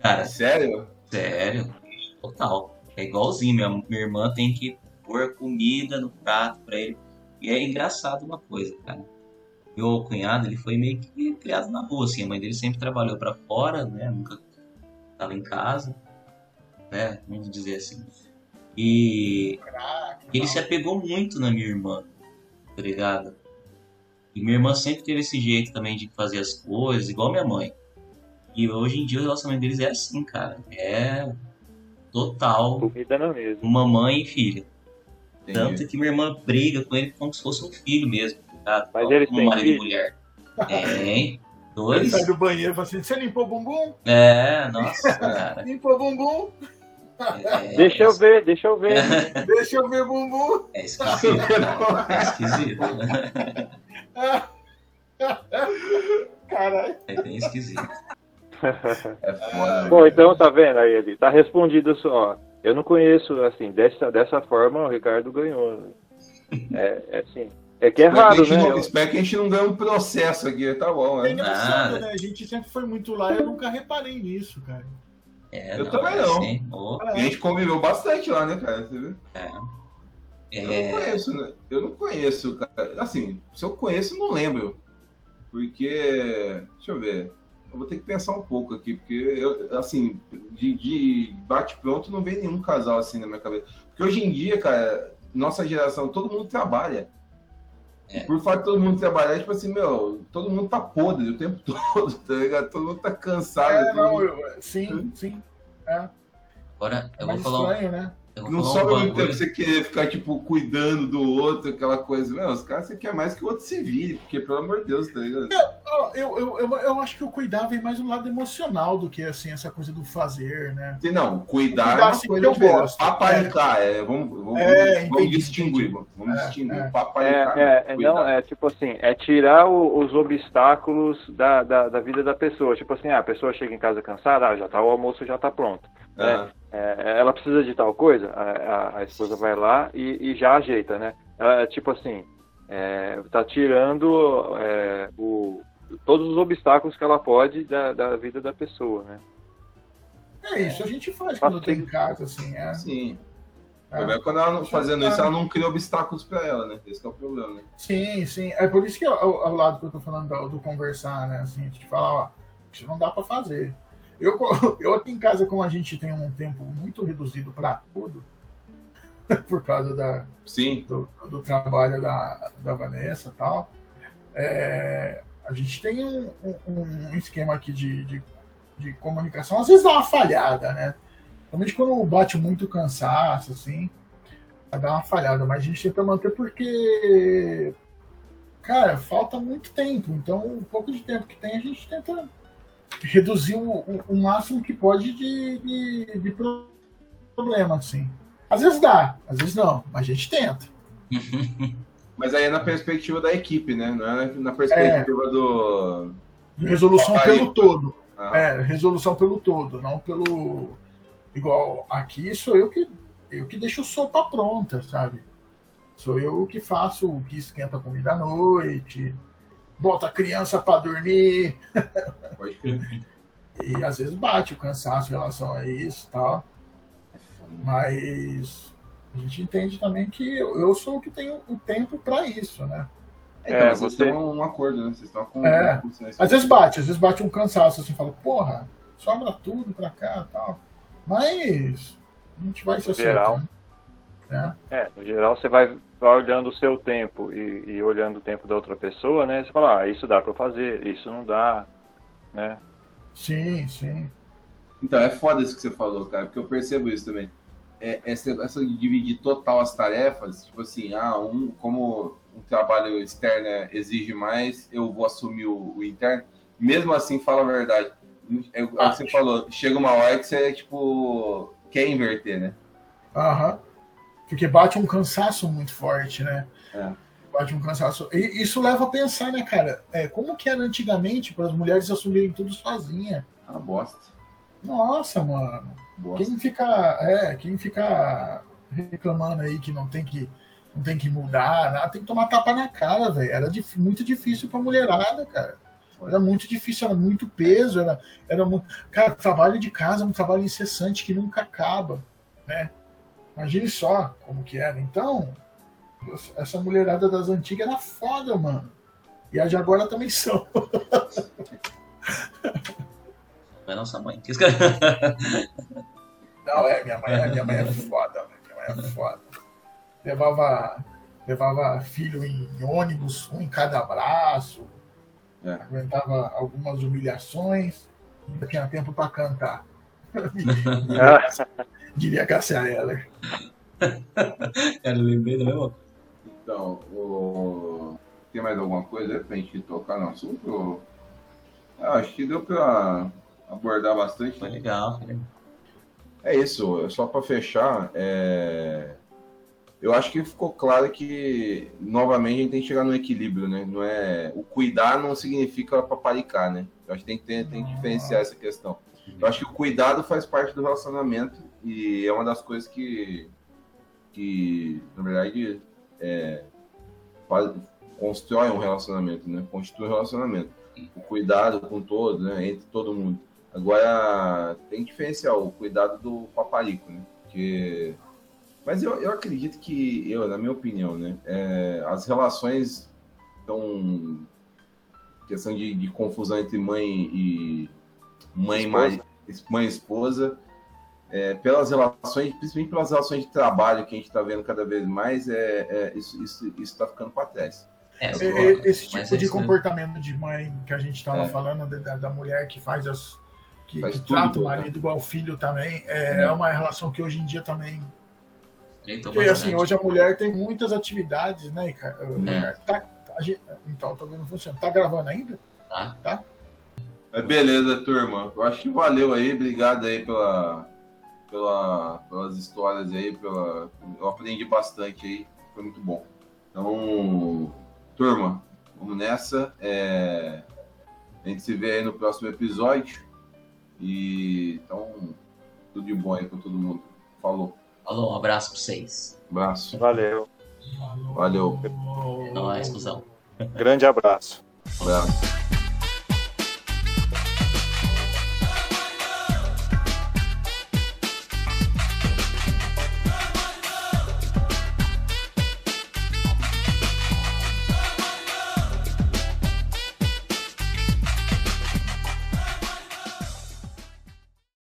Cara, sério? Sério, total. É igualzinho, minha, minha irmã tem que pôr comida no prato pra ele. E é engraçado uma coisa, cara meu cunhado, ele foi meio que criado na rua, assim. A mãe dele sempre trabalhou para fora, né? Nunca estava em casa, né? Vamos dizer assim. E ele se apegou muito na minha irmã, tá ligado? E minha irmã sempre teve esse jeito também de fazer as coisas, igual minha mãe. E hoje em dia o relacionamento deles é assim, cara. É total. Comida não mesmo. Uma mãe e filha. Entendi. Tanto que minha irmã briga com ele como se fosse um filho mesmo. Tá? Mas ele tem marido e mulher. Tem. Dois. Ele sai do banheiro e fala assim: Você limpou o bumbum? É, nossa, cara. limpou o bumbum? É, deixa eu ver, deixa eu ver. deixa eu ver o bumbum. É esquisito. é esquisito. Caralho. É bem esquisito. É foda. Bom, então tá vendo aí, ele tá respondido só. Eu não conheço, assim, dessa, dessa forma o Ricardo ganhou. É, é assim. É que é raro, né? Não, espero que a gente não ganhe um processo aqui, tá bom, né? É engraçado, né? A gente sempre foi muito lá e eu nunca reparei nisso, cara. É, eu não, também não. Assim, oh. A gente conviveu bastante lá, né, cara? Você viu? É. Eu não é. conheço, né? Eu não conheço, cara. Assim, se eu conheço, não lembro. Porque. Deixa eu ver. Eu vou ter que pensar um pouco aqui, porque eu, assim, de, de bate-pronto não vem nenhum casal assim na minha cabeça. Porque hoje em dia, cara, nossa geração, todo mundo trabalha. É. Por fato de todo mundo trabalhar, tipo assim, meu, todo mundo tá podre o tempo todo, tá ligado? Todo mundo tá cansado. É, não, eu, sim, sim. É. Agora, eu vou falar. Estranho, né? Não sobra muito tempo você querer ficar, tipo, cuidando do outro, aquela coisa. Meu, os caras você quer mais que o outro se vire, porque, pelo amor de Deus, tá ligado? Eu, eu, eu, eu, acho que o cuidar vem mais do lado emocional do que, assim, essa coisa do fazer, né? Sim, não, cuidar, cuidar é uma coisa eu gosto. Paparicar, é. é, vamos, vamos, é, vamos distinguir, vamos é, distinguir. É. Paparicar, é, é, não, é tipo assim, é tirar o, os obstáculos da, da, da vida da pessoa. Tipo assim, ah, a pessoa chega em casa cansada, ah, já tá, o almoço já tá pronto. Né? É, ela precisa de tal coisa, a, a, a esposa vai lá e, e, já ajeita, né? Ela, tipo assim, é, tá tirando é, o, todos os obstáculos que ela pode da, da vida da pessoa, né? É isso, a gente faz quando tem casa, assim, é. Sim. Problema é quando ela não fazendo isso, ela não cria obstáculos pra ela, né? Esse é o problema, né? Sim, sim. É por isso que é o, é o lado que eu tô falando do, do conversar, né? Assim, de falar, ó, isso não dá pra fazer. Eu, eu aqui em casa, como a gente tem um tempo muito reduzido para tudo, por causa da, Sim. do, do trabalho da, da Vanessa e tal, é, a gente tem um, um, esquema aqui de, de, de, comunicação, às vezes dá uma falhada, né? Principalmente quando bate muito cansaço, assim, dá uma falhada, mas a gente tenta manter porque, cara, falta muito tempo, então o pouco de tempo que tem a gente tenta reduzir o, o, o máximo que pode de, de, de problema, assim. Às vezes dá, às vezes não, mas a gente tenta. Mas aí é na perspectiva da equipe, né? Não é na perspectiva é, do. Resolução pelo todo. Ah. É, resolução pelo todo, não pelo. Igual aqui sou eu que eu que deixo sopa pronta, sabe? Sou eu que faço o que esquenta a comida à noite, bota a criança para dormir. e às vezes bate o cansaço em relação a isso tal. Mas a gente entende também que eu sou o que tenho o tempo para isso, né? É, então, é, vocês você... estão um acordo, né? Vocês estão com. É. Às vezes bate, às vezes bate um cansaço, assim, fala, porra, sobra tudo pra cá tal. Mas a gente vai se acertando. Né? É, no geral você vai, vai olhando o seu tempo e, e, olhando o tempo da outra pessoa, né? Você fala, ah, isso dá para fazer, isso não dá, né? Sim, sim. Então, é foda isso que você falou, cara, porque eu percebo isso também. É, essa, essa de dividir total as tarefas, tipo assim, ah, um, como um trabalho externo exige mais, eu vou assumir o, o interno. Mesmo assim, fala a verdade. É, é o que você falou, chega uma hora que você, tipo, quer inverter, né? Aham. Porque bate um cansaço muito forte, né? É. Bate um cansaço. E isso leva a pensar, né, cara? É, como que era antigamente para as mulheres assumirem tudo sozinha? Ah, bosta. Nossa, mano. Bosta. Quem fica, é, quem fica reclamando aí que não tem que não tem que mudar, nada, tem que tomar tapa na cara, velho. Era dif muito difícil pra mulherada, cara. Era muito difícil, era muito peso, era, era muito. Cara, trabalho de casa é um trabalho incessante que nunca acaba, né? Imagine só como que era. Então, essa mulherada das antigas era foda, mano. E as de agora também são. Vai nossa mãe. Não, é, minha mãe, minha mãe é foda, minha mãe é foda. Levava, levava filho em ônibus, um em cada braço, é. aguentava algumas humilhações, ainda tinha tempo para cantar. Diria Cassia Heller. Cara, lembrei da mesma Então, o... tem mais alguma coisa pra gente tocar no assunto? Ah, acho que deu pra abordar bastante. Foi legal, foi legal. É isso, só para fechar, é... eu acho que ficou claro que novamente a gente tem que chegar no equilíbrio, né? Não é o cuidar não significa paparicar, né? Eu acho que tem que, ter, tem que diferenciar essa questão. Eu acho que o cuidado faz parte do relacionamento e é uma das coisas que, que na verdade, é, faz, constrói um relacionamento, né? Constitui um relacionamento. O cuidado com todos, né? Entre todo mundo. Agora, tem que diferenciar o cuidado do paparico, né? Porque... Mas eu, eu acredito que, eu, na minha opinião, né? É, as relações estão... Questão de, de, confusão entre mãe e... Mãe, mãe, mãe e esposa. É, pelas relações, principalmente pelas relações de trabalho que a gente está vendo cada vez mais, é, é isso está isso, isso tá ficando para trás. É, esse tipo de comportamento de mãe que a gente estava é. falando, da, da, mulher que faz as, que, que trata o marido igual filho também, é, é, uma relação que hoje em dia também. Então, Porque assim, hoje a mulher tem muitas atividades, né, cara? É. Tá, tá, então, tô vendo funcionando. Tá gravando ainda? Tá. tá? É, beleza, turma. Eu acho que valeu aí. Obrigado aí pela, pela, pelas histórias aí. Pela, eu aprendi bastante aí. Foi muito bom. Então, turma, vamos nessa. É, a gente se vê aí no próximo episódio. E então, tudo de bom aí pra todo mundo. Falou. Falou, um abraço pra vocês. abraço. Valeu. Valeu. É nóis, cuzão. Grande abraço. abraço.